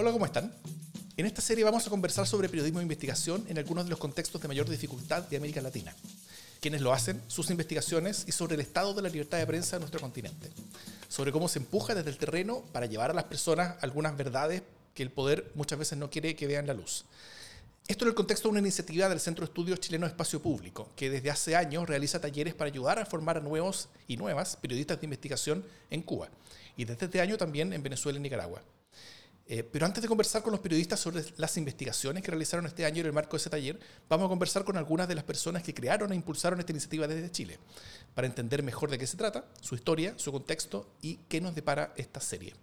Hola, ¿cómo están? En esta serie vamos a conversar sobre periodismo de investigación en algunos de los contextos de mayor dificultad de América Latina. Quienes lo hacen, sus investigaciones y sobre el estado de la libertad de prensa en nuestro continente. Sobre cómo se empuja desde el terreno para llevar a las personas algunas verdades que el poder muchas veces no quiere que vean la luz. Esto en el contexto de una iniciativa del Centro de Estudios Chileno Espacio Público, que desde hace años realiza talleres para ayudar a formar a nuevos y nuevas periodistas de investigación en Cuba, y desde este año también en Venezuela y Nicaragua. Eh, pero antes de conversar con los periodistas sobre las investigaciones que realizaron este año en el marco de ese taller, vamos a conversar con algunas de las personas que crearon e impulsaron esta iniciativa desde Chile, para entender mejor de qué se trata, su historia, su contexto y qué nos depara esta serie.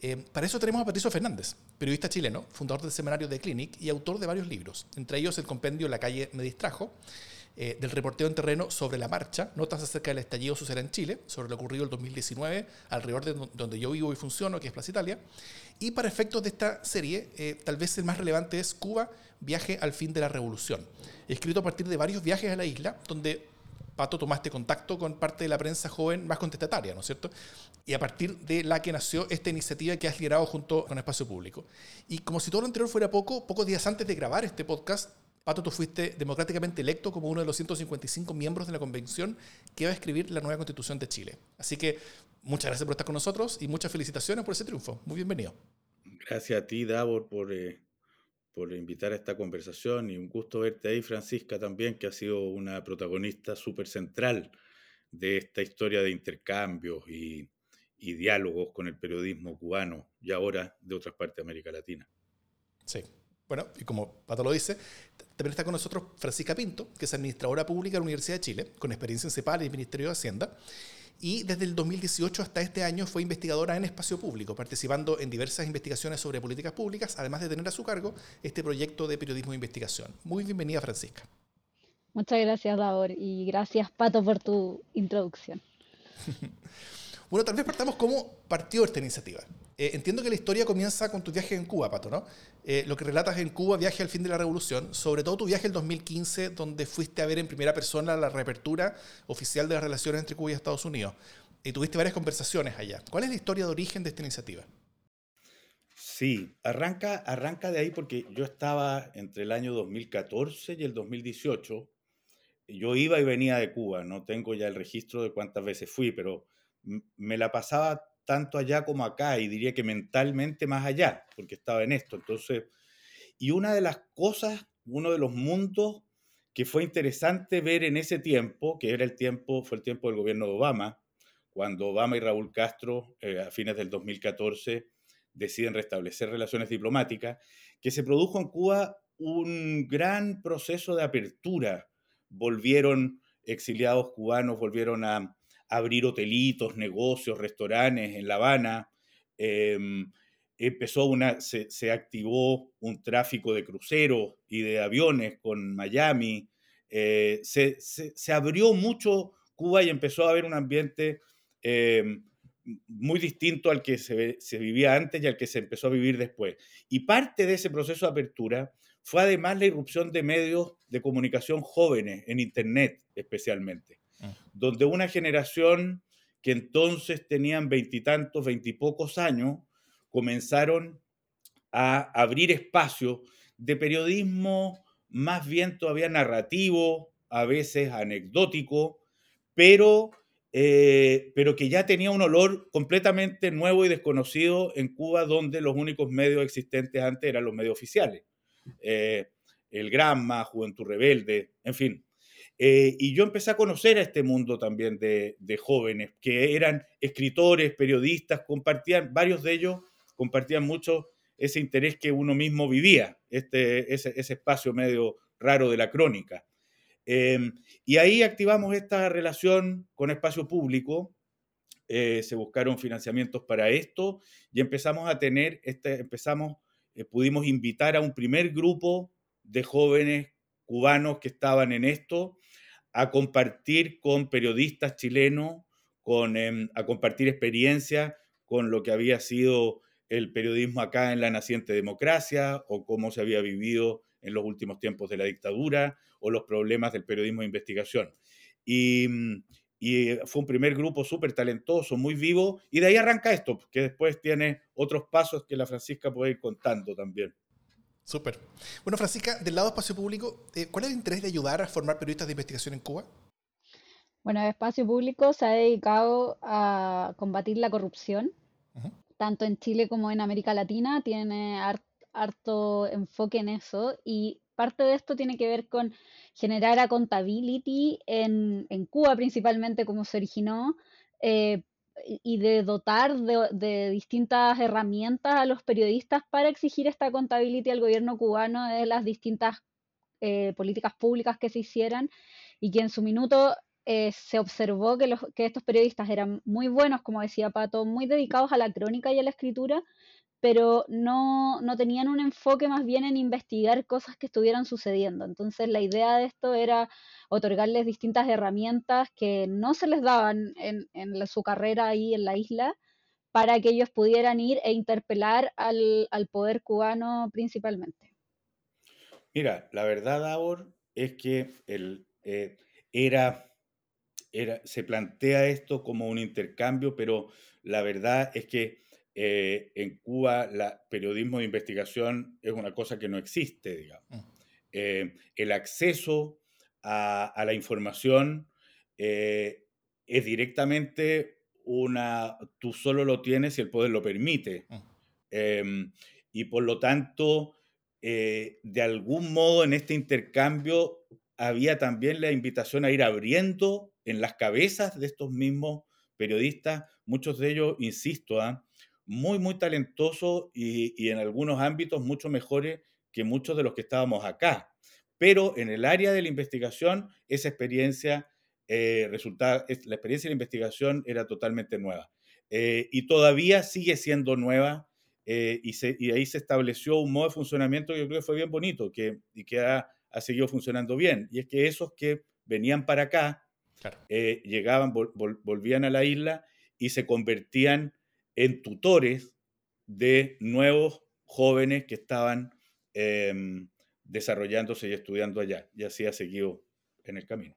Eh, para eso tenemos a Patricio Fernández, periodista chileno, fundador del semanario The Clinic y autor de varios libros, entre ellos el compendio La calle me distrajo, eh, del reporteo en terreno sobre la marcha, notas acerca del estallido social en Chile, sobre lo ocurrido el 2019, alrededor de donde yo vivo y funciono, que es Plaza Italia. Y para efectos de esta serie, eh, tal vez el más relevante es Cuba, viaje al fin de la revolución, escrito a partir de varios viajes a la isla, donde Pato tomaste contacto con parte de la prensa joven más contestataria, ¿no es cierto? Y a partir de la que nació esta iniciativa que has liderado junto con Espacio Público. Y como si todo lo anterior fuera poco, pocos días antes de grabar este podcast, Pato, tú fuiste democráticamente electo como uno de los 155 miembros de la convención que va a escribir la nueva constitución de Chile. Así que muchas gracias por estar con nosotros y muchas felicitaciones por ese triunfo. Muy bienvenido. Gracias a ti, Davor, por, eh, por invitar a esta conversación y un gusto verte ahí, Francisca, también, que ha sido una protagonista súper central de esta historia de intercambios y, y diálogos con el periodismo cubano y ahora de otras partes de América Latina. Sí, bueno, y como Pato lo dice, también está con nosotros Francisca Pinto, que es administradora pública de la Universidad de Chile, con experiencia en CEPAL y el Ministerio de Hacienda. Y desde el 2018 hasta este año fue investigadora en espacio público, participando en diversas investigaciones sobre políticas públicas, además de tener a su cargo este proyecto de periodismo de investigación. Muy bienvenida, Francisca. Muchas gracias, Davor, y gracias, Pato, por tu introducción. bueno, tal vez partamos cómo partió esta iniciativa. Eh, entiendo que la historia comienza con tu viaje en Cuba, Pato, ¿no? Eh, lo que relatas en Cuba, viaje al fin de la revolución, sobre todo tu viaje en 2015, donde fuiste a ver en primera persona la reapertura oficial de las relaciones entre Cuba y Estados Unidos. Y tuviste varias conversaciones allá. ¿Cuál es la historia de origen de esta iniciativa? Sí, arranca, arranca de ahí porque yo estaba entre el año 2014 y el 2018. Yo iba y venía de Cuba, no tengo ya el registro de cuántas veces fui, pero me la pasaba tanto allá como acá, y diría que mentalmente más allá, porque estaba en esto. Entonces, y una de las cosas, uno de los mundos que fue interesante ver en ese tiempo, que era el tiempo, fue el tiempo del gobierno de Obama, cuando Obama y Raúl Castro, eh, a fines del 2014, deciden restablecer relaciones diplomáticas, que se produjo en Cuba un gran proceso de apertura. Volvieron exiliados cubanos, volvieron a, abrir hotelitos, negocios, restaurantes en La Habana. Em, empezó una, se, activó un tráfico de cruceros y de aviones con Miami. Eh, se, abrió mucho Cuba y empezó a haber un ambiente em, muy distinto al que se, se, vivía antes y al que se empezó a vivir después. Y parte de ese proceso de apertura fue además la irrupción de medios de comunicación jóvenes en Internet especialmente donde una generación que entonces tenían veintitantos, veintipocos años, comenzaron a abrir espacio de periodismo más bien todavía narrativo, a veces anecdótico, pero, eh, pero que ya tenía un olor completamente nuevo y desconocido en Cuba, donde los únicos medios existentes antes eran los medios oficiales. Eh, el Granma, Juventud Rebelde, en fin. Eh, y yo empecé a conocer a este mundo también de, jóvenes que eran escritores, periodistas, compartían, varios de ellos compartían mucho ese interés que uno mismo vivía, este, ese, espacio medio raro de la crónica. Em, y ahí activamos esta relación con espacio público eh, se buscaron financiamientos para esto y empezamos a tener, este, empezamos, eh, pudimos invitar a un primer grupo de jóvenes cubanos que estaban en esto a compartir con periodistas chilenos, con, em, a compartir experiencias con lo que había sido el periodismo acá en la naciente democracia o cómo se había vivido en los últimos tiempos de la dictadura o los problemas del periodismo de investigación. Y, y fue un primer grupo súper talentoso, muy vivo, y de ahí arranca esto, que después tiene otros pasos que la Francisca puede ir contando también. Súper. Bueno, Francisca, del lado de espacio público, eh, ¿cuál es el interés de ayudar a formar periodistas de investigación en Cuba? Bueno, Espacio Público se ha dedicado a combatir la corrupción, tanto en Chile como en América Latina, tiene harto enfoque en eso y parte de esto tiene que ver con generar accountability en, en Cuba principalmente, como se originó, eh, y de dotar de, distintas herramientas a los periodistas para exigir esta accountability al gobierno cubano de las distintas eh, políticas públicas que se hicieran. Y que en su minuto eh, se observó que, los, que estos periodistas eran muy buenos, como decía Pato, muy dedicados a la crónica y a la escritura, pero no, no, tenían un enfoque más bien en investigar cosas que estuvieran sucediendo. Entonces la idea de esto era otorgarles distintas herramientas que no se les daban en, en su carrera ahí en la isla para que ellos pudieran ir e interpelar al, al poder cubano principalmente. Mira, la verdad, Abor, es que el, eh, era, era, se plantea esto como un intercambio, pero la verdad es que eh, en Cuba el periodismo de investigación es una cosa que no existe, digamos. Mm. Eh, el acceso a, la información eh, es directamente una, tú solo lo tienes si el poder lo permite. Mm. Em, y por lo tanto, de algún modo en este intercambio había también la invitación a ir abriendo en las cabezas de estos mismos periodistas, muchos de ellos, insisto, ¿ah? Muy, muy talentosos y, en algunos ámbitos mucho mejores que muchos de los que estábamos acá. Pero en el área de la investigación, esa experiencia, eh, resulta, la experiencia de la investigación era totalmente nueva. Eh, y todavía sigue siendo nueva eh, y, se, y, ahí se estableció un modo de funcionamiento que yo creo que fue bien bonito que, y que ha, ha seguido funcionando bien. Y es que esos que venían para acá, llegaban, volvían a la isla y se convertían en tutores de nuevos jóvenes que estaban em, desarrollándose y estudiando allá. Y así ha seguido en el camino.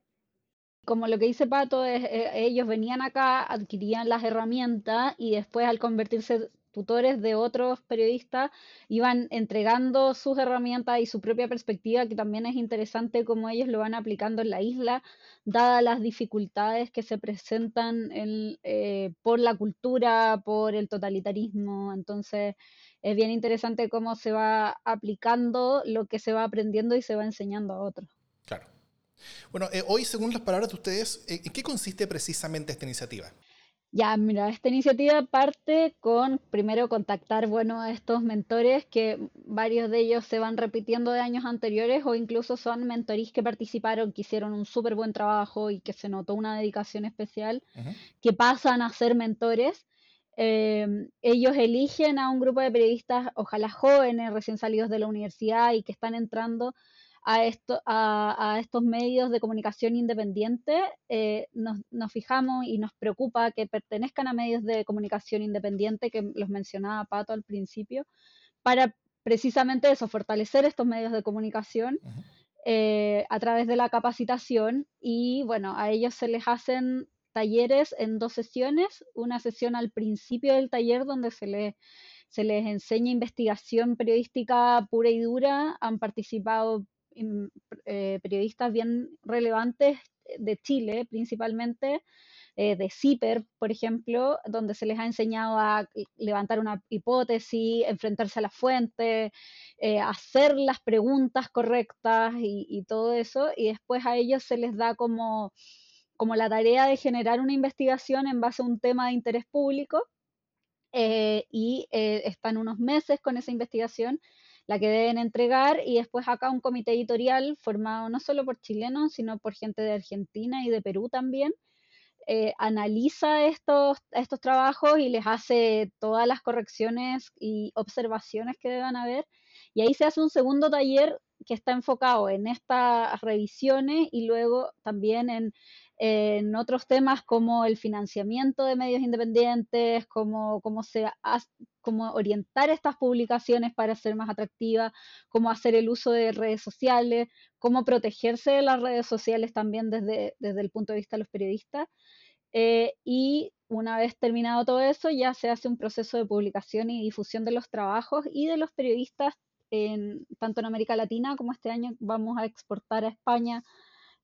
Como lo que dice Pato, es, eh, ellos venían acá, adquirían las herramientas y después al convertirse tutores de otros periodistas iban entregando sus herramientas y su propia perspectiva, que también es interesante cómo ellos lo van aplicando en la isla, dadas las dificultades que se presentan eh, por la cultura, por el totalitarismo. Entonces, es bien interesante cómo se va aplicando lo que se va aprendiendo y se va enseñando a otros. Claro. Bueno, eh, hoy, según las palabras de ustedes, eh, ¿en qué consiste precisamente esta iniciativa? Ya, mira, esta iniciativa parte con primero contactar, bueno, a estos mentores que varios de ellos se van repitiendo de años anteriores o incluso son mentorís que participaron, que hicieron un súper buen trabajo y que se notó una dedicación especial, que pasan a ser mentores. Em, ellos eligen a un grupo de periodistas, ojalá jóvenes, recién salidos de la universidad y que están entrando a, esto, a, estos medios de comunicación independientes, eh, nos, fijamos y nos preocupa que pertenezcan a medios de comunicación independiente, que los mencionaba Pato al principio, para precisamente eso, fortalecer estos medios de comunicación. Eh, a través de la capacitación y bueno, a ellos se les hacen talleres en dos sesiones, una sesión al principio del taller donde se les, se les enseña investigación periodística pura y dura, han participado eh, periodistas bien relevantes de Chile principalmente, eh, de CIPER, por ejemplo, donde se les ha enseñado a levantar una hipótesis, enfrentarse a la fuente, eh, hacer las preguntas correctas y, todo eso, y después a ellos se les da como, como la tarea de generar una investigación en base a un tema de interés público. y están unos meses con esa investigación la que deben entregar y después acá un comité editorial formado no solo por chilenos, sino por gente de Argentina y de Perú también, eh, analiza estos, estos trabajos y les hace todas las correcciones y observaciones que deban haber. Y ahí se hace un segundo taller que está enfocado en estas revisiones y luego también en, en otros temas como el financiamiento de medios independientes, cómo, cómo, orientar estas publicaciones para ser más atractivas, cómo hacer el uso de redes sociales, cómo protegerse de las redes sociales también desde, desde el punto de vista de los periodistas. Eh, y una vez terminado todo eso, ya se hace un proceso de publicación y difusión de los trabajos y de los periodistas, en, tanto en América Latina como este año vamos a exportar a España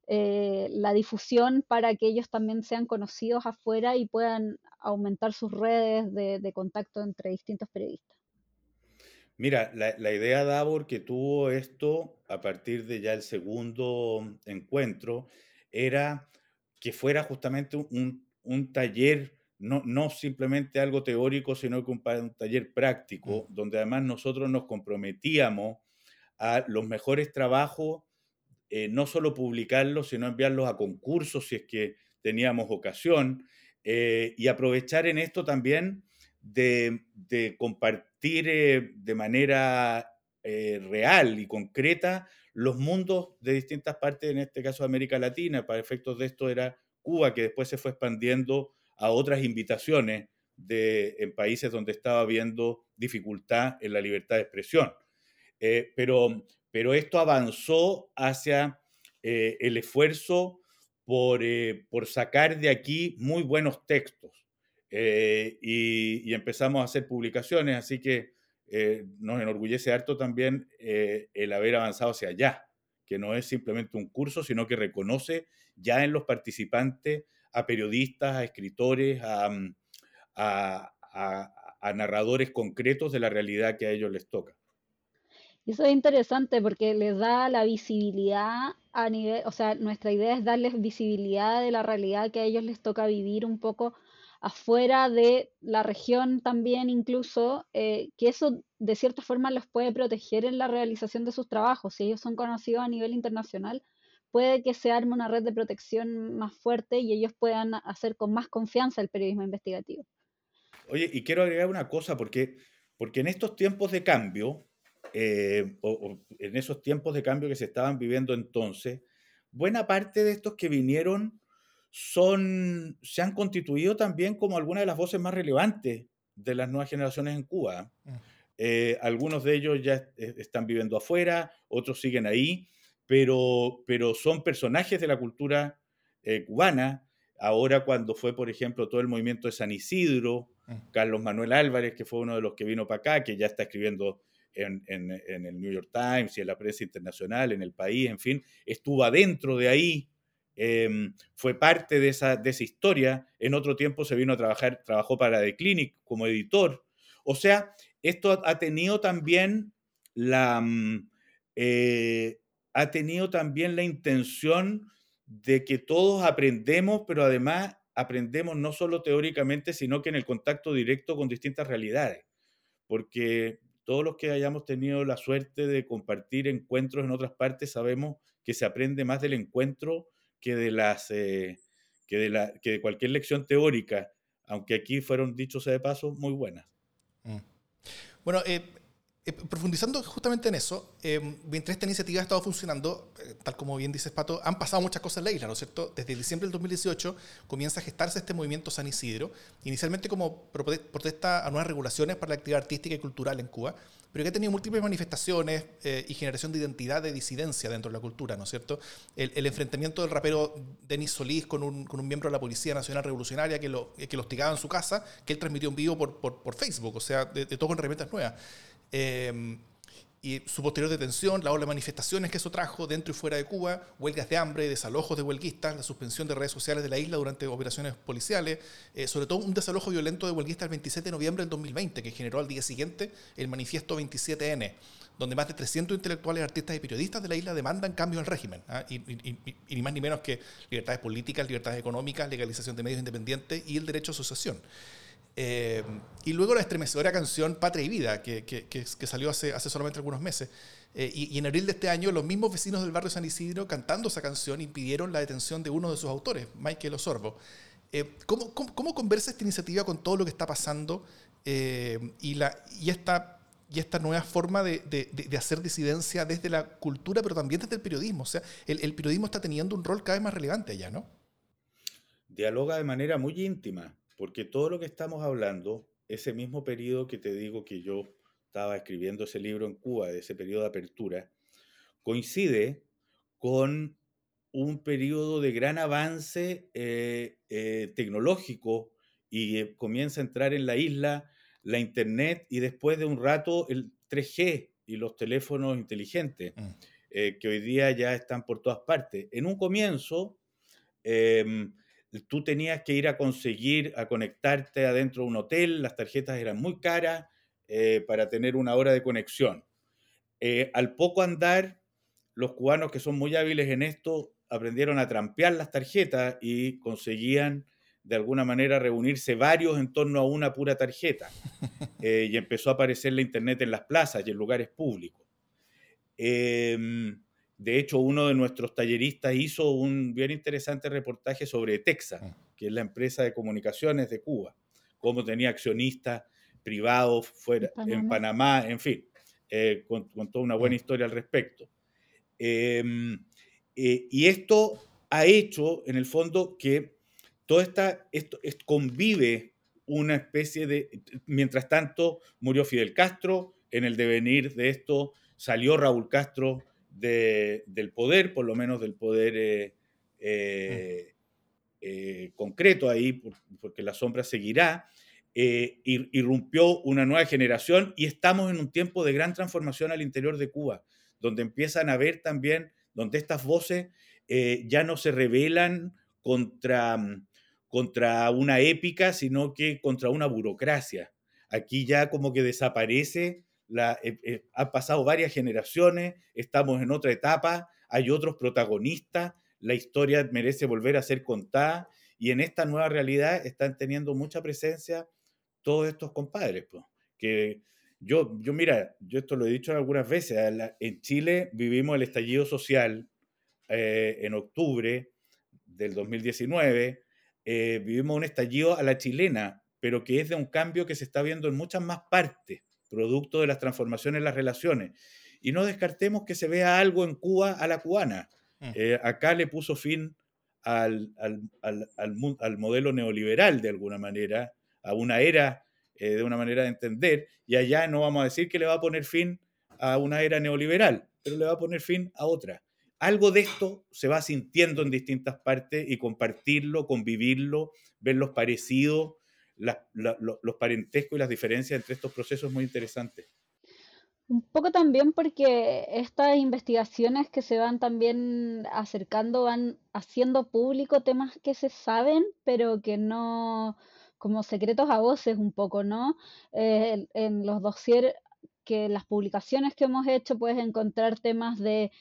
eh, la difusión para que ellos también sean conocidos afuera y puedan aumentar sus redes de, contacto entre distintos periodistas. Mira, la, la, idea Davor que tuvo esto a partir de ya el segundo encuentro era que fuera justamente un, un taller, no, no, simplemente algo teórico, sino que un, un taller práctico, mm. donde además nosotros nos comprometíamos a los mejores trabajos eh, no solo publicarlos, sino enviarlos a concursos si es que teníamos ocasión, eh, y aprovechar en esto también de, compartir eh, de manera real y concreta los mundos de distintas partes, en este caso América Latina. Para efectos de esto era Cuba, que después se fue expandiendo a otras invitaciones de, en países donde estaba habiendo dificultad en la libertad de expresión. pero, pero esto avanzó hacia eh, el esfuerzo eh, por, sacar de aquí muy buenos textos. Eh, y, empezamos a hacer publicaciones, así que nos enorgullece harto también el haber avanzado hacia allá, que no es simplemente un curso, sino que reconoce ya en los participantes a periodistas, a escritores, a mm, narradores concretos de la realidad que a ellos les toca. Y eso es interesante porque les da la visibilidad a nivel, o sea, nuestra idea es darles visibilidad de la realidad que a ellos les toca vivir un poco afuera de la región también incluso, eh, que eso de cierta forma los puede proteger en la realización de sus trabajos. Si ellos son conocidos a nivel internacional, puede que se arme una red de protección más fuerte y ellos puedan hacer con más confianza el periodismo investigativo. Oye, y quiero agregar una cosa, porque, porque en estos tiempos de cambio, eh, o, en esos tiempos de cambio que se estaban viviendo entonces, buena parte de estos que vinieron son, se han constituido también como algunas de las voces más relevantes de las nuevas generaciones en Cuba. Eh, algunos de ellos ya están viviendo afuera, otros siguen ahí, pero, pero son personajes de la cultura eh, cubana. Ahora cuando fue, por ejemplo, todo el movimiento de San Isidro. Carlos Manuel Álvarez, que fue uno de los que vino para acá, que ya está escribiendo en, el New York Times y en la prensa internacional, en el país, en fin, estuvo adentro de ahí, em, fue parte de esa, de esa historia. En otro tiempo se vino a trabajar, trabajó para The Clinic como editor. O sea, esto ha tenido también la, mm, eh, ha tenido también la intención de que todos aprendemos, pero además aprendemos no solo teóricamente, sino que en el contacto directo con distintas realidades. Porque todos los que hayamos tenido la suerte de compartir encuentros en otras partes sabemos que se aprende más del encuentro que de, las, eh, que de, la, que de cualquier lección teórica, aunque aquí fueron, dichos de paso, muy buenas. Mm. Bueno, eh, eh, profundizando justamente en eso, eh, mientras esta iniciativa ha estado funcionando, eh, tal como bien dices Pato, han pasado muchas cosas en la isla, ¿no es cierto? Desde diciembre del 2018 comienza a gestarse este movimiento San Isidro, inicialmente como protesta a nuevas regulaciones para la actividad artística y cultural en Cuba, pero que ha tenido múltiples manifestaciones y generación de identidad de disidencia dentro de la cultura, ¿no es cierto? El, enfrentamiento del rapero Denis Solís con un, con un, miembro de la Policía Nacional Revolucionaria que lo, que lo hostigaba en su casa, que él transmitió en vivo por, por, por Facebook, o sea, de, de todo con herramientas nuevas. Em, y su posterior detención, la ola de manifestaciones que eso trajo dentro y fuera de Cuba, huelgas de hambre, desalojos de huelguistas, la suspensión de redes sociales de la isla durante operaciones policiales, eh, sobre todo un desalojo violento de huelguistas el 27 de noviembre del 2020, que generó al día siguiente el manifiesto 27N, donde más de 300 intelectuales, artistas y periodistas de la isla demandan cambios al régimen, ¿ah? y, ni más ni menos que libertades políticas, libertades económicas, legalización de medios independientes y el derecho a asociación. Eh, y luego la estremecedora canción Patria y Vida, que, que, salió hace, hace solamente algunos meses. Eh, y, en abril de este año, los mismos vecinos del barrio San Isidro, cantando esa canción, impidieron la detención de uno de sus autores, Michael Osorbo. ¿cómo, cómo, conversa esta iniciativa con todo lo que está pasando y, la, y esta y esta nueva forma de, de, hacer disidencia desde la cultura, pero también desde el periodismo. O sea, el, el, periodismo está teniendo un rol cada vez más relevante allá, ¿no? Dialoga de manera muy íntima, porque todo lo que estamos hablando, ese mismo periodo que te digo que yo estaba escribiendo ese libro en Cuba, de ese periodo de apertura, coincide con un periodo de gran avance eh, eh, tecnológico y eh, comienza a entrar en la isla la Internet y después de un rato el 3G y los teléfonos inteligentes, mm. que hoy día ya están por todas partes. En un comienzo, em, tú tenías que ir a conseguir, a conectarte adentro de un hotel, las tarjetas eran muy caras eh, para tener una hora de conexión. Eh, al poco andar, los cubanos que son muy hábiles en esto aprendieron a trampear las tarjetas y conseguían de alguna manera reunirse varios en torno a una pura tarjeta. Eh, y empezó a aparecer la Internet en las plazas y en lugares públicos. Em, de hecho, uno de nuestros talleristas hizo un bien interesante reportaje sobre Texas, ah. que es la empresa de comunicaciones de Cuba, cómo tenía accionistas privados fuera, en Panamá, en fin, eh, con, toda una buena ah. historia al respecto. Em, eh, y esto ha hecho, en el fondo, que todo esta, esto, convive una especie de... Mientras tanto, murió Fidel Castro, en el devenir de esto salió Raúl Castro del poder, por lo menos del poder eh, eh, eh, concreto ahí, porque la sombra seguirá, irrumpió una nueva generación y estamos en un tiempo de gran transformación al interior de Cuba, donde empiezan a ver también, donde estas voces ya no se revelan contra contra una épica, sino que contra una burocracia. Aquí ya como que desaparece, la, eh, eh, han pasado varias generaciones, estamos en otra etapa, hay otros protagonistas, la historia merece volver a ser contada y en esta nueva realidad están teniendo mucha presencia todos estos compadres, pues, que yo, yo, mira, yo esto lo he dicho algunas veces, en Chile vivimos el estallido social eh, en octubre del 2019, eh, vivimos un estallido a la chilena, pero que es de un cambio que se está viendo en muchas más partes, producto de las transformaciones en las relaciones. Y no descartemos que se vea algo en Cuba a la cubana. Mm. Eh, acá le puso fin al, al, al, al, modelo neoliberal de alguna manera, a una era eh, de una manera de entender, y allá no vamos a decir que le va a poner fin a una era neoliberal, pero le va a poner fin a otra algo de esto se va sintiendo en distintas partes y compartirlo, convivirlo, ver los parecidos, los parentescos y las diferencias entre estos procesos es muy interesante. Un poco también porque estas investigaciones que se van también acercando van haciendo público temas que se saben, pero que no, como secretos a voces un poco, ¿no? Eh, en los dossiers que las publicaciones que hemos hecho puedes encontrar temas de,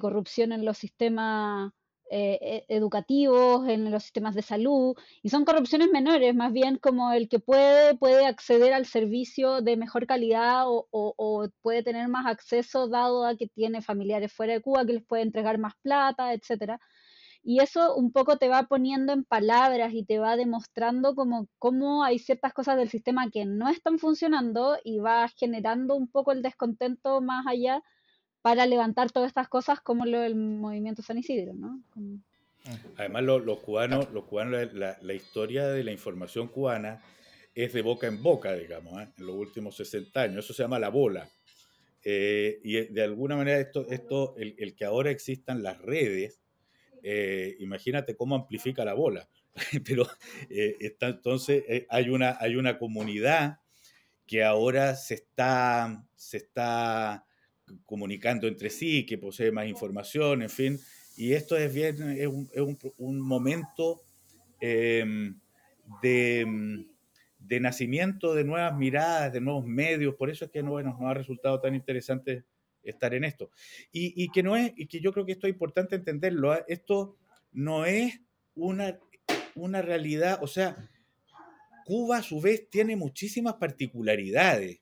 corrupción en los sistemas eh, e, educativos, en los sistemas de salud, y son corrupciones menores, más bien como el que puede, puede acceder al servicio de mejor calidad o, puede tener más acceso dado a que tiene familiares fuera de Cuba que les puede entregar más plata, etcétera. Y eso un poco te va poniendo en palabras y te va demostrando como cómo hay ciertas cosas del sistema que no están funcionando y va generando un poco el descontento más allá para levantar todas estas cosas como lo del movimiento San Isidro, ¿no? Además, los cubanos, los cubanos la, historia de la información cubana es de boca en boca, digamos, ¿eh? en los últimos 60 años. Eso se llama la bola. Eh, y de alguna manera esto, esto el, que ahora existan las redes eh, imagínate cómo amplifica la bola. Pero eh, entonces hay, una, hay una comunidad que ahora se está, se está comunicando entre sí, que posee más información, en fin, y esto es bien, es un, es un, un momento em, de, de, nacimiento de nuevas miradas, de nuevos medios, por eso es que no, bueno, nos ha resultado tan interesante estar en esto. Y, que no es, y que yo creo que esto es importante entenderlo, ¿ah? esto no es una, una realidad, o sea, Cuba a su vez tiene muchísimas particularidades.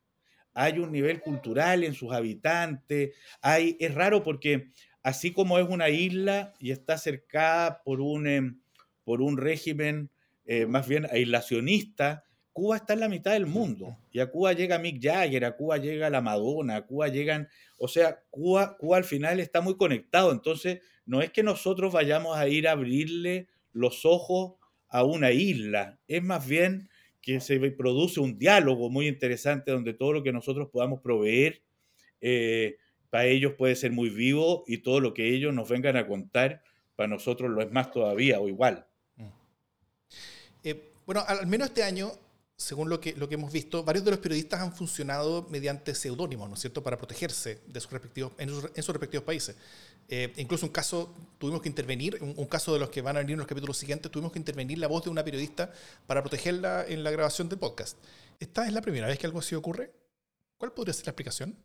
Hay un nivel cultural en sus habitantes, hay, es raro porque así como es una isla y está cercada por un, em, por un régimen eh, más bien aislacionista, Cuba está en la mitad del mundo. Y a Cuba llega Mick Jagger, a Cuba llega la Madonna, a Cuba llegan. O sea, Cuba, Cuba al final está muy conectado. Entonces, no es que nosotros vayamos a ir a abrirle los ojos a una isla. Es más bien que se produce un diálogo muy interesante donde todo lo que nosotros podamos proveer eh, para ellos puede ser muy vivo y todo lo que ellos nos vengan a contar para nosotros lo es más todavía o igual. Mm. Eh, bueno, al menos este año según lo que, lo que hemos visto, varios de los periodistas han funcionado mediante seudónimos, ¿no es cierto?, para protegerse de sus respectivos, en, sus, respectivos países. Eh, incluso un caso, tuvimos que intervenir, un, caso de los que van a venir en los capítulos siguientes, tuvimos que intervenir la voz de una periodista para protegerla en la grabación del podcast. ¿Esta es la primera vez que algo así ocurre? ¿Cuál podría ser la explicación?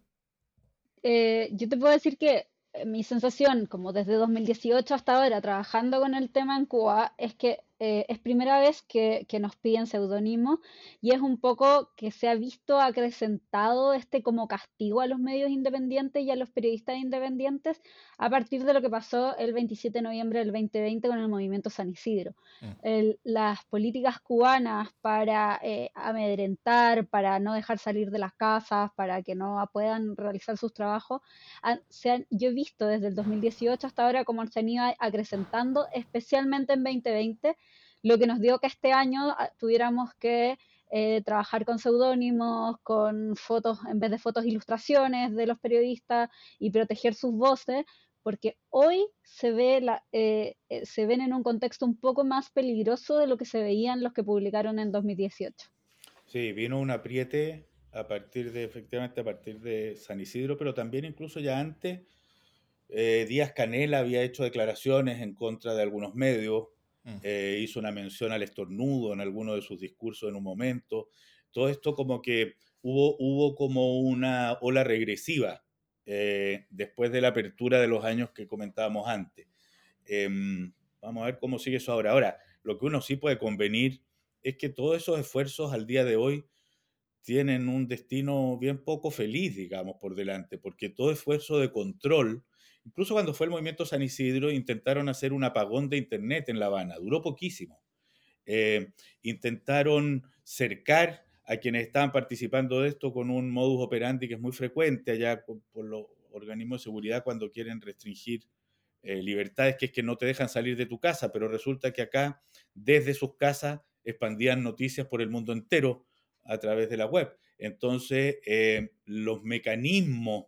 Eh, yo te puedo decir que eh, mi sensación, como desde 2018 hasta ahora, trabajando con el tema en Cuba, es que eh, es primera vez que, nos piden seudónimo y es un poco que se ha visto acrecentado este como castigo a los medios independientes y a los periodistas independientes a partir de lo que pasó el 27 de noviembre del 2020 con el movimiento San Isidro. Mm. las políticas cubanas para eh, amedrentar, para no dejar salir de las casas, para que no puedan realizar sus trabajos, se han, yo he visto desde el 2018 hasta ahora cómo se han ido acrecentando, especialmente en 2020 lo que nos dio que este año ah, tuviéramos que eh, trabajar con seudónimos, con fotos, en vez de fotos, ilustraciones de los periodistas y proteger sus voces, porque hoy se, ve la, eh, eh, se ven en un contexto un poco más peligroso de lo que se veían los que publicaron en 2018. Sí, vino un apriete a partir de, efectivamente, a partir de San Isidro, pero también incluso ya antes, Díaz Canela había hecho declaraciones en contra de algunos medios, Mm. Eh, hizo una mención al estornudo en alguno de sus discursos en un momento. Todo esto como que hubo, hubo como una ola regresiva eh, después de la apertura de los años que comentábamos antes. Em, vamos a ver cómo sigue eso ahora. Ahora, lo que uno sí puede convenir es que todos esos esfuerzos al día de hoy tienen un destino bien poco feliz, digamos, por delante, porque todo esfuerzo de control Incluso cuando fue el movimiento San Isidro, intentaron hacer un apagón de Internet en La Habana. Duró poquísimo. Eh, intentaron cercar a quienes estaban participando de esto con un modus operandi que es muy frecuente allá por, los organismos de seguridad cuando quieren restringir eh, libertades, que es que no te dejan salir de tu casa, pero resulta que acá, desde sus casas, expandían noticias por el mundo entero a través de la web. Entonces, eh, los mecanismos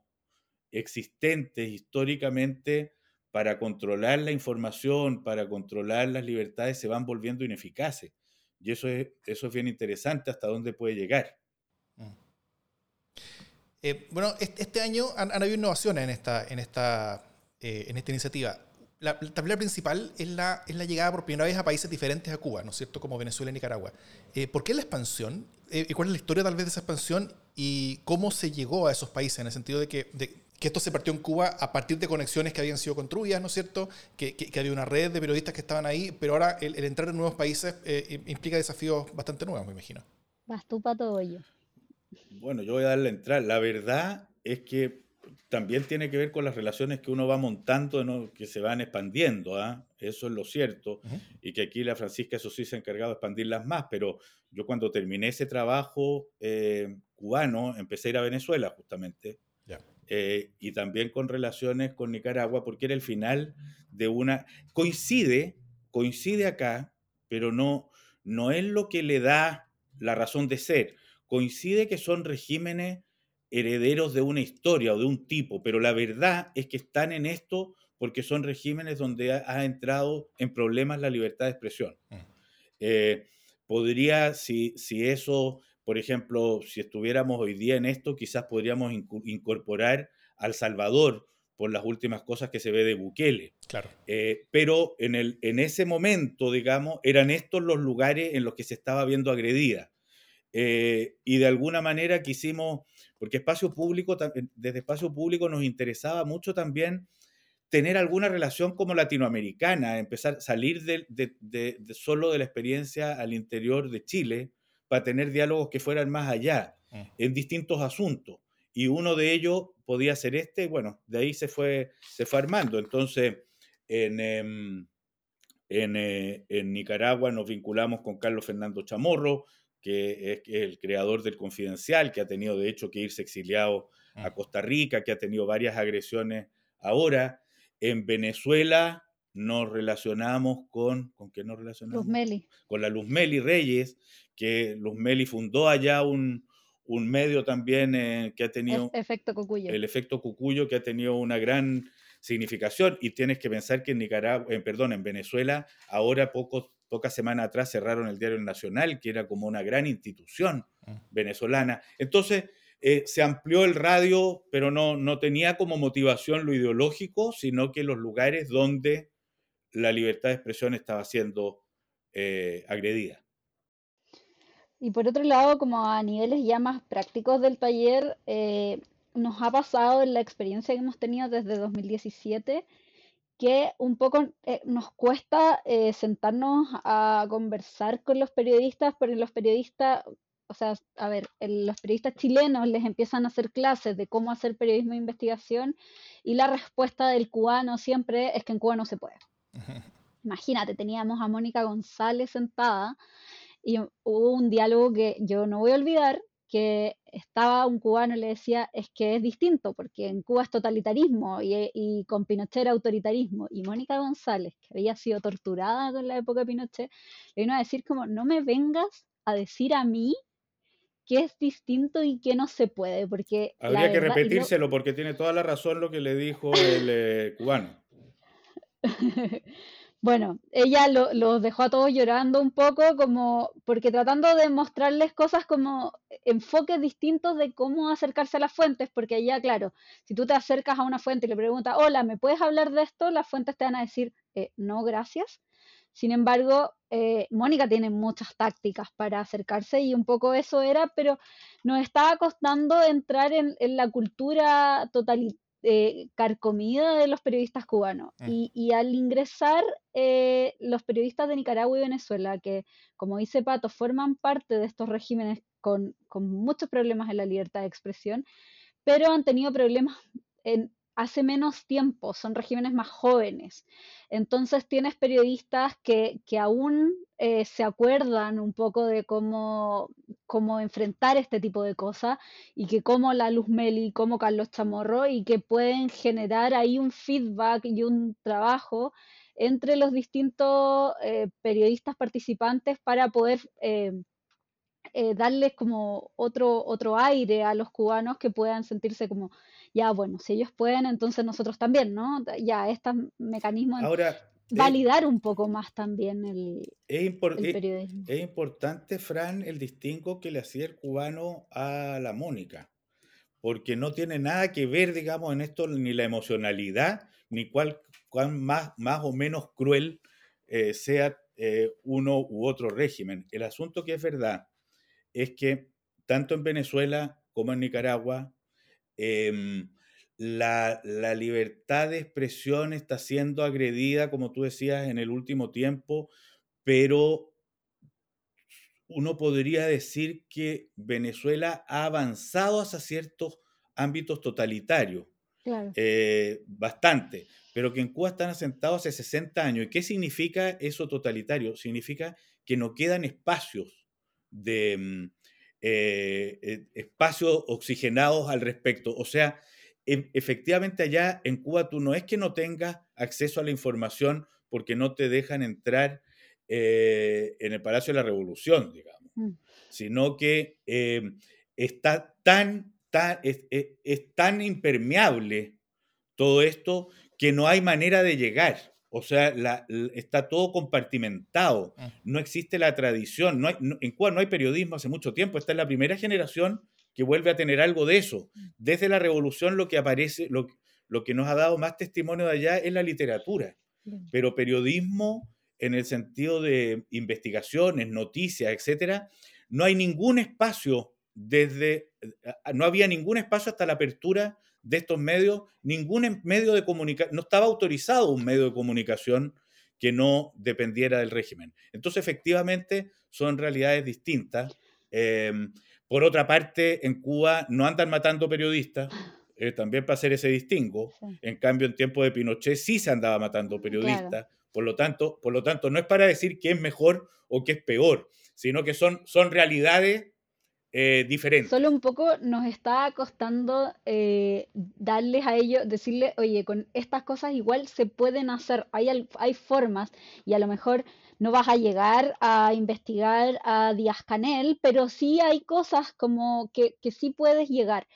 existentes históricamente para controlar la información, para controlar las libertades, se van volviendo ineficaces. Y eso es, eso es bien interesante hasta dónde puede llegar. Mm. Eh, bueno, este año han, habido innovaciones en esta, en esta, eh, en esta iniciativa. La, la principal es la, es la llegada por primera vez a países diferentes a Cuba, ¿no es cierto? Como Venezuela y Nicaragua. Eh, ¿Por qué la expansión? ¿Y cuál es la historia tal vez de esa expansión? ¿Y cómo se llegó a esos países? En el sentido de que, que esto se partió en Cuba a partir de conexiones que habían sido construidas, ¿no es cierto? Que, había una red de periodistas que estaban ahí, pero ahora el, entrar en nuevos países eh, implica desafíos bastante nuevos, me imagino. Vas tú para todo ello. Bueno, yo voy a darle a entrar. La verdad es que también tiene que ver con las relaciones que uno va montando, que se van expandiendo. ¿ah? Eso es lo cierto. Y que aquí la Francisca, eso sí, se ha encargado de expandirlas más. Pero yo cuando terminé ese trabajo eh, cubano, empecé a ir a Venezuela justamente. Eh, y también con relaciones con Nicaragua, porque era el final de una... Coincide, coincide acá, pero no, no es lo que le da la razón de ser. Coincide que son regímenes herederos de una historia o de un tipo, pero la verdad es que están en esto porque son regímenes donde ha, entrado en problemas la libertad de expresión. Mm. Eh, podría, si, si eso por ejemplo, si estuviéramos hoy día en esto, quizás podríamos incorporar al Salvador por las últimas cosas que se ve de Bukele. Claro. Eh, pero en, el, en ese momento, digamos, eran estos los lugares en los que se estaba viendo agredida. Eh, y de alguna manera quisimos, porque espacio público, desde espacio público nos interesaba mucho también tener alguna relación como latinoamericana, empezar a salir de, de, solo de la experiencia al interior de Chile, para tener diálogos que fueran más allá mm. en distintos asuntos. Y uno de ellos podía ser este, bueno, de ahí se fue, se fue armando. Entonces, en, em, En, eh, en, Nicaragua nos vinculamos con Carlos Fernando Chamorro, que es, el creador del Confidencial, que ha tenido de hecho que irse exiliado a mm. Costa Rica, que ha tenido varias agresiones ahora. En Venezuela nos relacionamos con, ¿con qué nos relacionamos? Luz Meli. Con la Luz Meli Reyes, que Luz Meli fundó allá un, un medio también eh, que ha tenido... El efecto Cucuyo. El efecto Cucuyo, que ha tenido una gran significación. Y tienes que pensar que en Nicaragua, eh, perdón, en Venezuela, ahora pocos, pocas semanas atrás cerraron el Diario Nacional, que era como una gran institución mm. venezolana. Entonces, eh, se amplió el radio, pero no, no tenía como motivación lo ideológico, sino que los lugares donde la libertad de expresión estaba siendo agredida. Y por otro lado, como a niveles ya más prácticos del taller, eh, nos ha pasado en la experiencia que hemos tenido desde 2017 que un poco eh, nos cuesta eh, sentarnos a conversar con los periodistas, porque los periodistas, o sea, a ver, los periodistas chilenos les empiezan a hacer clases de cómo hacer periodismo de investigación y la respuesta del cubano siempre es que en Cuba no se puede. Imagínate, teníamos a Mónica González sentada y hubo un diálogo que yo no voy a olvidar, que estaba un cubano y le decía, es que es distinto, porque en Cuba es totalitarismo y, y con Pinochet era autoritarismo. Y Mónica González, que había sido torturada en la época de Pinochet, le vino a decir como, no me vengas a decir a mí que es distinto y que no se puede, porque... Habría que repetírselo porque tiene toda la razón lo que le dijo el eh, cubano. Bueno, ella los dejó a todos llorando un poco, como porque tratando de mostrarles cosas como enfoques distintos de cómo acercarse a las fuentes, porque ella, claro, si tú te acercas a una fuente y le preguntas, hola, ¿me puedes hablar de esto? Las fuentes te van a decir, eh, no, gracias. Sin embargo, eh, Mónica tiene muchas tácticas para acercarse y un poco eso era, pero nos estaba costando entrar en, en la cultura totalitaria eh, carcomida de los periodistas cubanos. Mm. Y, al ingresar eh, los periodistas de Nicaragua y Venezuela, que como dice Pato, forman parte de estos regímenes con, con muchos problemas en la libertad de expresión, pero han tenido problemas en, hace menos tiempo, son regímenes más jóvenes. Entonces tienes periodistas que, que aún eh, se acuerdan un poco de cómo, cómo enfrentar este tipo de cosas y que como la Luz Meli, como Carlos Chamorro, y que pueden generar ahí un feedback y un trabajo entre los distintos eh, periodistas participantes para poder eh, darles como otro, otro aire a los cubanos que puedan sentirse como ya bueno, si ellos pueden, entonces nosotros también, ¿no? Ya estos mecanismos Ahora, validar un poco más también el, es, periodismo. Es, importante, Fran, el distingo que le hacía el cubano a la Mónica, porque no tiene nada que ver, digamos, en esto ni la emocionalidad, ni cuál, cuán más, más o menos cruel eh, sea eh, uno u otro régimen. El asunto que es verdad es que tanto en Venezuela como en Nicaragua, Em, la, libertad de expresión está siendo agredida, como tú decías, en el último tiempo, pero uno podría decir que Venezuela ha avanzado hacia ciertos ámbitos totalitarios, eh, bastante, pero que en Cuba están asentados hace 60 años. ¿Y qué significa eso totalitario? Significa que no quedan espacios de, mm, eh, eh, espacios oxigenados al respecto. O sea, e, efectivamente allá en Cuba tú no es que no tengas acceso a la información porque no te dejan entrar eh, en el Palacio de la Revolución, digamos, mm. sino que está tan, tan es, tan impermeable todo esto que no hay manera de llegar. O sea, está todo compartimentado. Ah. No existe la tradición. No en Cuba no hay periodismo hace mucho tiempo. Esta es la primera generación que vuelve a tener algo de eso. Mm. Desde la revolución lo que aparece, lo, lo que nos ha dado más testimonio de allá es la literatura. Pero periodismo en el sentido de investigaciones, noticias, etcétera, no hay ningún espacio desde, eh, no había ningún espacio hasta la apertura de estos medios, ningún medio de comunicación, no estaba autorizado un medio de comunicación que no dependiera del régimen. Entonces, efectivamente, son realidades distintas. Em, por otra parte, en Cuba no andan matando periodistas, eh, también para hacer ese distingo. En cambio, en tiempo de Pinochet sí se andaba matando periodistas, Por lo tanto, por lo tanto no es para decir que es mejor o que es peor, sino que son, son realidades eh. Solo un poco nos está costando eh, darles a ellos, decirle, oye, con estas cosas igual se pueden hacer, hay, hay formas y a lo mejor no vas a llegar a investigar a Díaz Canel, pero sí hay cosas como que, que sí puedes llegar.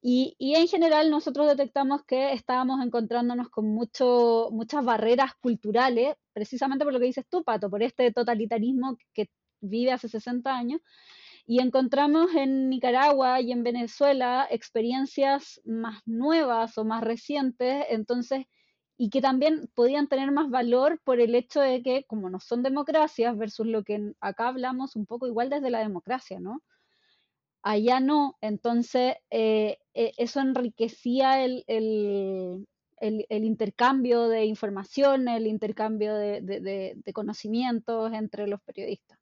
Y, y, en general nosotros detectamos que estábamos encontrándonos con mucho, muchas barreras culturales, precisamente por lo que dices tú, Pato, por este totalitarismo que vive hace 60 años, y encontramos en Nicaragua y en Venezuela experiencias más nuevas o más recientes, entonces, y que también podían tener más valor por el hecho de que, como no son democracias, versus lo que acá hablamos un poco igual desde la democracia, ¿no? Allá no, entonces eh, eh, eso enriquecía el, el, el, intercambio de información, el intercambio de, de, de conocimientos entre los periodistas.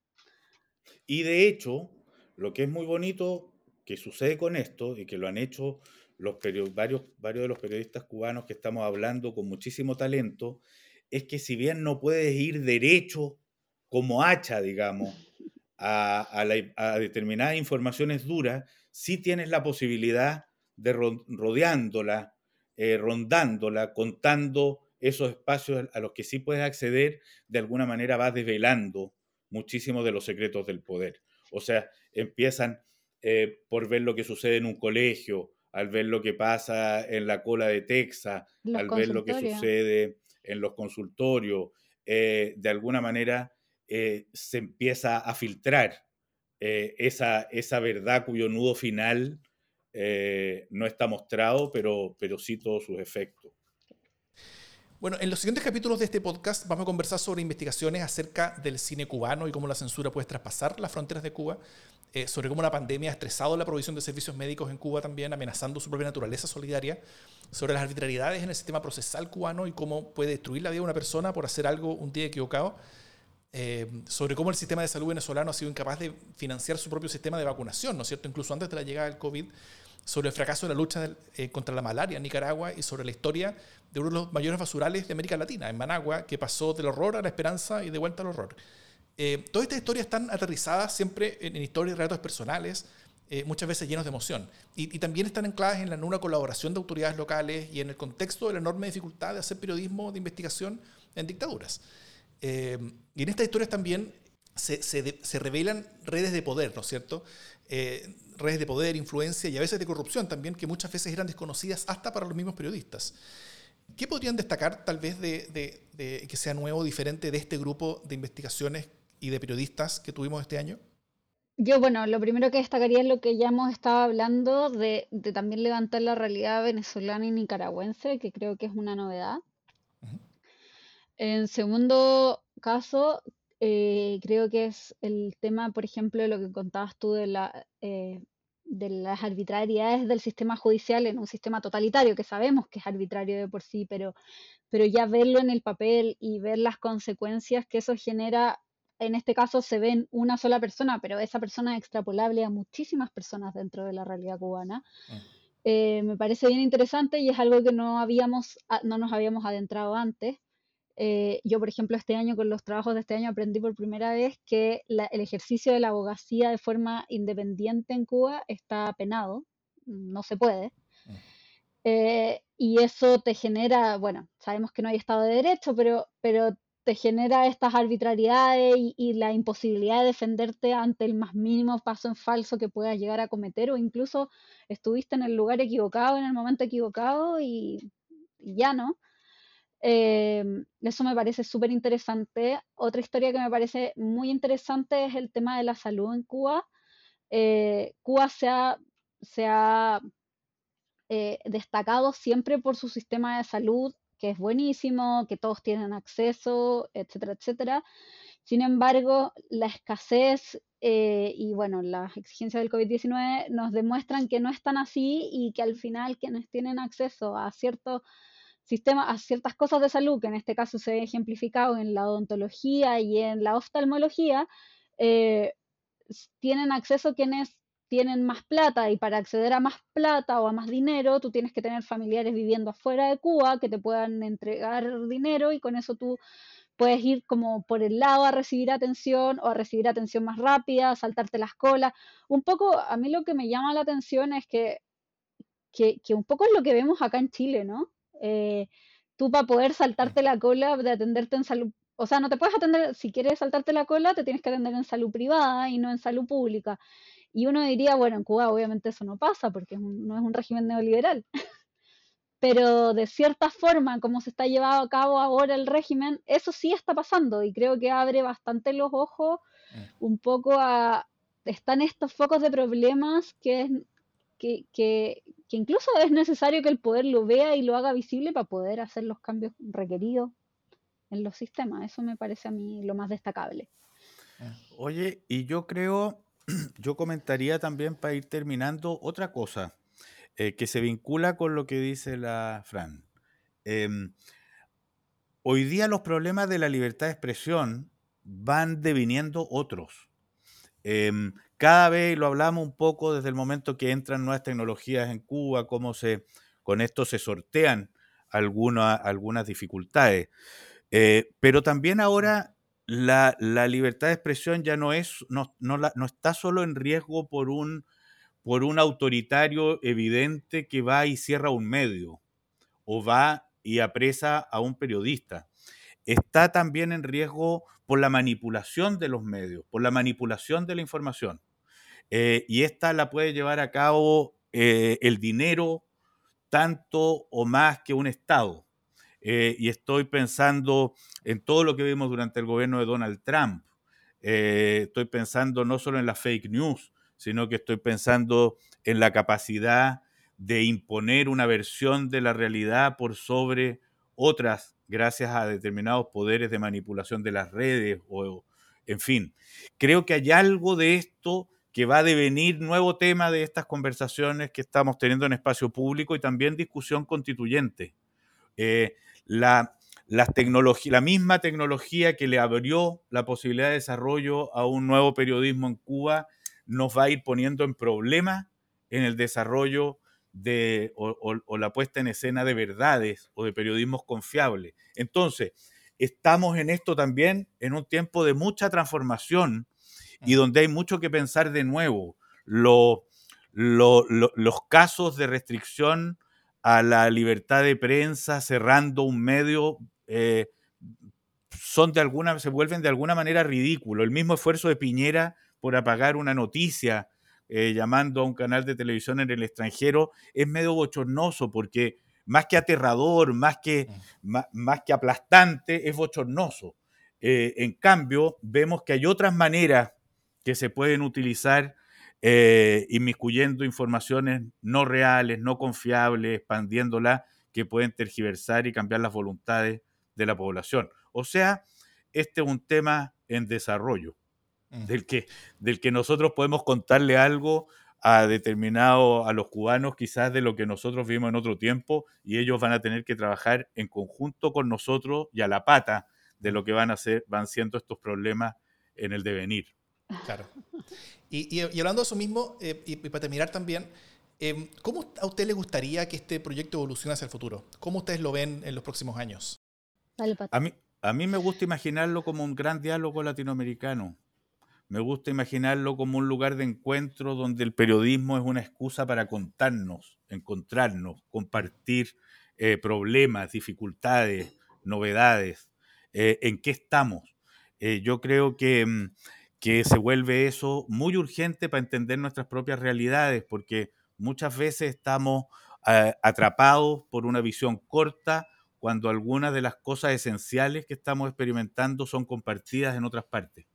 Y de hecho, lo que es muy bonito que sucede con esto y que lo han hecho los varios, varios de los periodistas cubanos que estamos hablando con muchísimo talento, es que si bien no puedes ir derecho como hacha, digamos, a, determinadas informaciones duras, sí tienes la posibilidad de rodeándola, eh, rondándola, contando esos espacios a los que sí puedes acceder, de alguna manera vas desvelando muchísimo de los secretos del poder. O sea, empiezan eh, por ver lo que sucede en un colegio, al ver lo que pasa en la cola de Texas, al ver lo que sucede en los consultorios, eh, de alguna manera eh, se empieza a filtrar esa, esa verdad cuyo nudo final no está mostrado, pero, pero sí todos sus efectos. Bueno, en los siguientes capítulos de este podcast vamos a conversar sobre investigaciones acerca del cine cubano y cómo la censura puede traspasar las fronteras de Cuba, eh, sobre cómo la pandemia ha estresado la provisión de servicios médicos en Cuba también, amenazando su propia naturaleza solidaria, sobre las arbitrariedades en el sistema procesal cubano y cómo puede destruir la vida de una persona por hacer algo un día equivocado, eh, sobre cómo el sistema de salud venezolano ha sido incapaz de financiar su propio sistema de vacunación, ¿no es cierto? Incluso antes de la llegada del COVID, sobre el fracaso de la lucha eh, contra la malaria en Nicaragua y sobre la historia de uno de los mayores basurales de América Latina, en Managua, que pasó del horror a la esperanza y de vuelta al horror. Eh, todas estas historias están aterrizadas siempre en, historias y relatos personales, eh, muchas veces llenos de emoción. Y, también están ancladas en la colaboración de autoridades locales y en el contexto de la enorme dificultad de hacer periodismo de investigación en dictaduras. y en estas historias también se, se, revelan redes de poder, ¿no es cierto? Redes de poder, influencia y a veces de corrupción también, que muchas veces eran desconocidas hasta para los mismos periodistas. ¿Qué podrían destacar tal vez de, que sea nuevo, diferente de este grupo de investigaciones y de periodistas que tuvimos este año? Yo, bueno, lo primero que destacaría es lo que ya hemos estado hablando de, también levantar la realidad venezolana y nicaragüense, que creo que es una novedad. En segundo caso, eh, creo que es el tema, por ejemplo, de lo que contabas tú de la eh, de las arbitrariedades del sistema judicial en un sistema totalitario, que sabemos que es arbitrario de por sí, pero, pero ya verlo en el papel y ver las consecuencias que eso genera, en este caso se ven una sola persona, pero esa persona es extrapolable a muchísimas personas dentro de la realidad cubana. Mm. Eh, me parece bien interesante y es algo que no, habíamos, no nos habíamos adentrado antes. Eh, yo, por ejemplo, este año, con los trabajos de este año, aprendí por primera vez que el ejercicio de la abogacía de forma independiente en Cuba está penado, no se puede. Mm. Eh, y eso te genera, bueno, sabemos que no hay Estado de Derecho, pero, pero te genera estas arbitrariedades y, y, la imposibilidad de defenderte ante el más mínimo paso en falso que puedas llegar a cometer o incluso estuviste en el lugar equivocado, en el momento equivocado y, y ya no. Eh, eso me parece súper interesante. Otra historia que me parece muy interesante es el tema de la salud en Cuba. Eh, Cuba se ha, se ha eh, destacado siempre por su sistema de salud, que es buenísimo, que todos tienen acceso, etcétera, etcétera. Sin embargo, la escasez y bueno, las exigencias del COVID-19 nos demuestran que no es tan así y que al final quienes tienen acceso a ciertos sistema, a ciertas cosas de salud, que en este caso se ve ejemplificado en la odontología y en la oftalmología, eh, tienen acceso quienes tienen más plata y para acceder a más plata o a más dinero, tú tienes que tener familiares viviendo afuera de Cuba que te puedan entregar dinero y con eso tú puedes ir como por el lado a recibir atención o a recibir atención más rápida, saltarte las colas. Un poco, a mí lo que me llama la atención es que, que, un poco es lo que vemos acá en Chile, ¿no? Eh, tú para poder saltarte la cola de atenderte en salud, o sea, no te puedes atender, si quieres saltarte la cola, te tienes que atender en salud privada y no en salud pública. Y uno diría, bueno, en Cuba obviamente eso no pasa porque no es un régimen neoliberal. pero de cierta forma, como se está llevado a cabo ahora el régimen, eso sí está pasando y creo que abre bastante los ojos mm. un poco a... Están estos focos de problemas que, que, que, que incluso es necesario que el poder lo vea y lo haga visible para poder hacer los cambios requeridos en los sistemas. Eso me parece a mí lo más destacable. Oye, y yo creo, yo comentaría también para ir terminando otra cosa. Eh, que se vincula con lo que dice la Fran. Em, hoy día los problemas de la libertad de expresión van deviniendo otros. Em, cada vez lo hablamos un poco desde el momento que entran nuevas tecnologías en Cuba, cómo se, con esto se sortean algunas dificultades. Eh, pero también ahora la, libertad de expresión ya no, es, no, no está solo en riesgo por un por un autoritario evidente que va y cierra un medio o va y apresa a un periodista. Está también en riesgo por la manipulación de los medios, por la manipulación de la información. Eh, y esta la puede llevar a cabo eh, el dinero tanto o más que un Estado. Eh, y estoy pensando en todo lo que vimos durante el gobierno de Donald Trump. estoy pensando no solo en las fake news, sino que estoy pensando en la capacidad de imponer una versión de la realidad por sobre otras gracias a determinados poderes de manipulación de las redes o en fin. Creo que hay algo de esto que va a devenir nuevo tema de estas conversaciones que estamos teniendo en espacio público y también discusión constituyente. Eh, la, la misma tecnología que le abrió la posibilidad de desarrollo a un nuevo periodismo en Cuba nos va a ir poniendo en problemas en el desarrollo de, o, la puesta en escena de verdades o de periodismos confiables. Entonces, estamos en esto también en un tiempo de mucha transformación y donde hay mucho que pensar de nuevo. los casos de restricción a la libertad de prensa, cerrando un medio, eh, son de alguna, se vuelven de alguna manera ridículos. El mismo esfuerzo de Piñera por apagar una noticia eh, llamando a un canal de televisión en el extranjero es medio bochornoso porque más que aterrador, más que, mm. más, que aplastante, es bochornoso. Eh, en cambio, vemos que hay otras maneras que se pueden utilizar eh, inmiscuyendo informaciones no reales, no confiables, expandiéndolas, que pueden tergiversar y cambiar las voluntades de la población. O sea, este es un tema en desarrollo. Mm. del, que, del que nosotros podemos contarle algo a determinado, a los cubanos quizás de lo que nosotros vimos en otro tiempo y ellos van a tener que trabajar en conjunto con nosotros y a la pata de lo que van a ser, van siendo estos problemas en el devenir. Claro. Y, hablando de eso mismo, eh, y, para terminar también, em, ¿cómo a usted le gustaría que este proyecto evolucione hacia el futuro? ¿Cómo ustedes lo ven en los próximos años? a, mí, a mí me gusta imaginarlo como un gran diálogo latinoamericano me gusta imaginarlo como un lugar de encuentro donde el periodismo es una excusa para contarnos, encontrarnos, compartir eh, problemas, dificultades, novedades, eh, en qué estamos. Eh, yo creo que, mm, que se vuelve eso muy urgente para entender nuestras propias realidades, porque muchas veces estamos atrapados por una visión corta cuando algunas de las cosas esenciales que estamos experimentando son compartidas en otras partes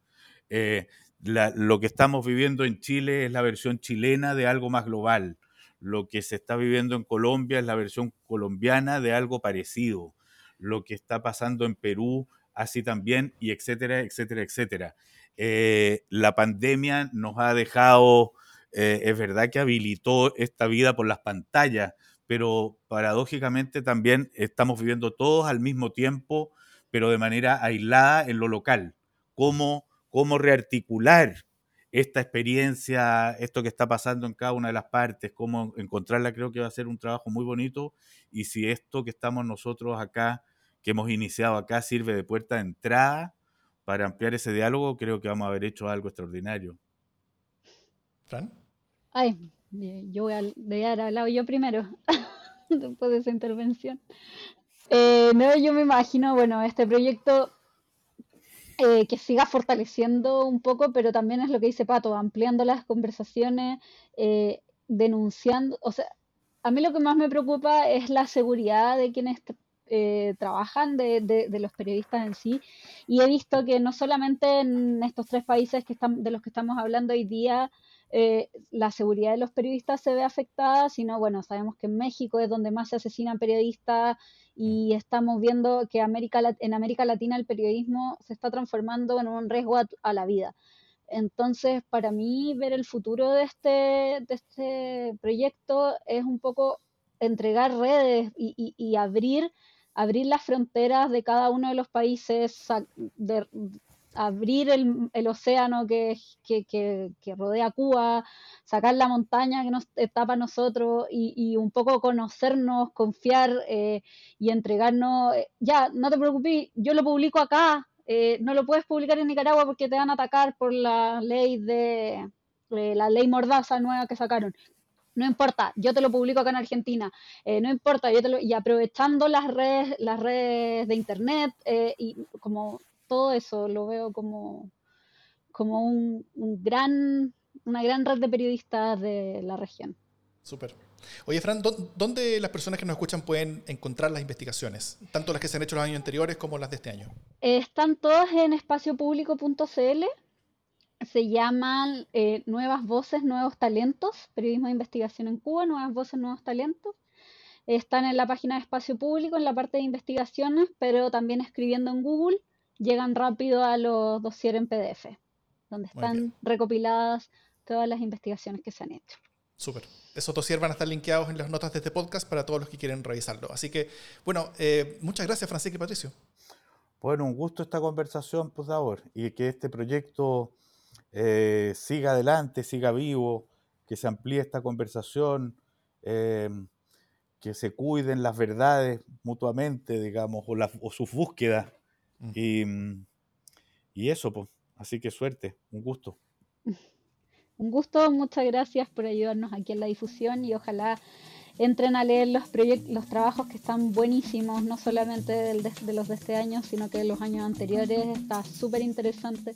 lo que estamos viviendo en Chile es la versión chilena de algo más global. Lo que se está viviendo en Colombia es la versión colombiana de algo parecido. Lo que está pasando en Perú, así también, y etcétera, etcétera, etcétera. Eh, la pandemia nos ha dejado, eh, es verdad que habilitó esta vida por las pantallas, pero paradójicamente también estamos viviendo todos al mismo tiempo, pero de manera aislada en lo local. Cómo cómo rearticular esta experiencia, esto que está pasando en cada una de las partes, cómo encontrarla, creo que va a ser un trabajo muy bonito. Y si esto que estamos nosotros acá, que hemos iniciado acá sirve de puerta de entrada para ampliar ese diálogo, creo que vamos a haber hecho algo extraordinario. Fran. Ay, yo voy a, haber hablado yo primero, después de esa intervención. Eh, no, yo me imagino, bueno, este proyecto eh, que siga fortaleciendo un poco, pero también es lo que dice Pato, ampliando las conversaciones, eh, denunciando, o sea, a mí lo que más me preocupa es la seguridad de quienes eh, trabajan, de, los periodistas en sí, y he visto que no solamente en estos tres países que están, de los que estamos hablando hoy día, la seguridad de los periodistas se ve afectada, sino, bueno, sabemos que en México es donde más se asesinan periodistas, y estamos viendo que América, en América Latina el periodismo se está transformando en un riesgo a, la vida. Entonces, para mí, ver el futuro de este, de este proyecto es un poco entregar redes y, abrir, abrir las fronteras de cada uno de los países, abrir el, océano que, que, rodea Cuba, sacar la montaña que nos tapa nosotros y, un poco conocernos, confiar eh, y entregarnos. Eh, ya, no te preocupes, yo lo publico acá, eh, no lo puedes publicar en Nicaragua porque te van a atacar por la ley de la ley Mordaza nueva que sacaron. No importa, yo te lo publico acá en Argentina. no importa, yo te lo, y aprovechando las redes, las redes de internet y como todo eso lo veo como, como un, gran, una gran red de periodistas de la región. Súper. Oye, Fran, ¿dónde las personas que nos escuchan pueden encontrar las investigaciones? Tanto las que se han hecho los años anteriores como las de este año. Están todas en espaciopublico.cl. Se llaman eh, Nuevas Voces, Nuevos Talentos, Periodismo de Investigación en Cuba, Nuevas Voces, Nuevos Talentos. Están en la página de Espacio Público, en la parte de investigaciones, pero también escribiendo en Google llegan rápido a los dossiers en PDF, donde están recopiladas todas las investigaciones que se han hecho. Súper. Esos dossiers van a estar linkeados en las notas de este podcast para todos los que quieren revisarlo. Así que, bueno, eh, muchas gracias, Francisco y Patricio. Bueno, un gusto esta conversación, por favor, y que este proyecto eh, siga adelante, siga vivo, que se amplíe esta conversación, eh, que se cuiden las verdades mutuamente, digamos, o, o sus búsquedas Mm, y, eso, pues. Así que suerte, un gusto. Un gusto, muchas gracias por ayudarnos aquí en la difusión y ojalá entren a leer los proyectos, los trabajos que están buenísimos, no solamente de, los de este año, sino que de los años anteriores. Está súper interesante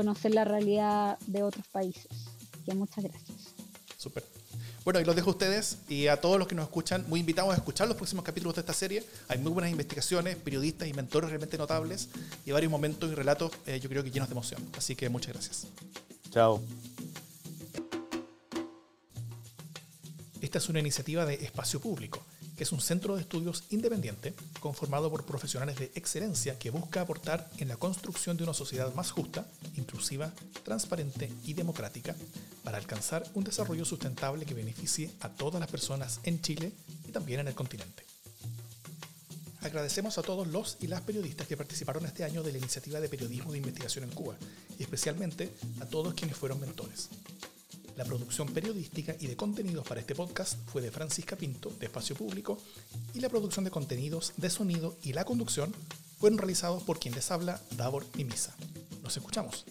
conocer la realidad de otros países. que muchas gracias. Súper. Bueno, y los dejo a ustedes y a todos los que nos escuchan, muy invitados a escuchar los próximos capítulos de esta serie. Hay muy buenas investigaciones, periodistas y mentores realmente notables y varios momentos y relatos, eh, yo creo que llenos de emoción. Así que muchas gracias. Chao. Esta es una iniciativa de Espacio Público, es un centro de estudios independiente conformado por profesionales de excelencia que busca aportar en la construcción de una sociedad más justa, inclusiva, transparente y democrática para alcanzar un desarrollo sustentable que beneficie a todas las personas en Chile y también en el continente. Agradecemos a todos los y las periodistas que participaron este año de la iniciativa de periodismo de investigación en Cuba y especialmente a todos quienes fueron mentores. La producción periodística y de contenidos para este podcast fue de Francisca Pinto, de Espacio Público, y la producción de contenidos, de sonido y la conducción fueron realizados por quien les habla, Davor y Misa. Nos escuchamos.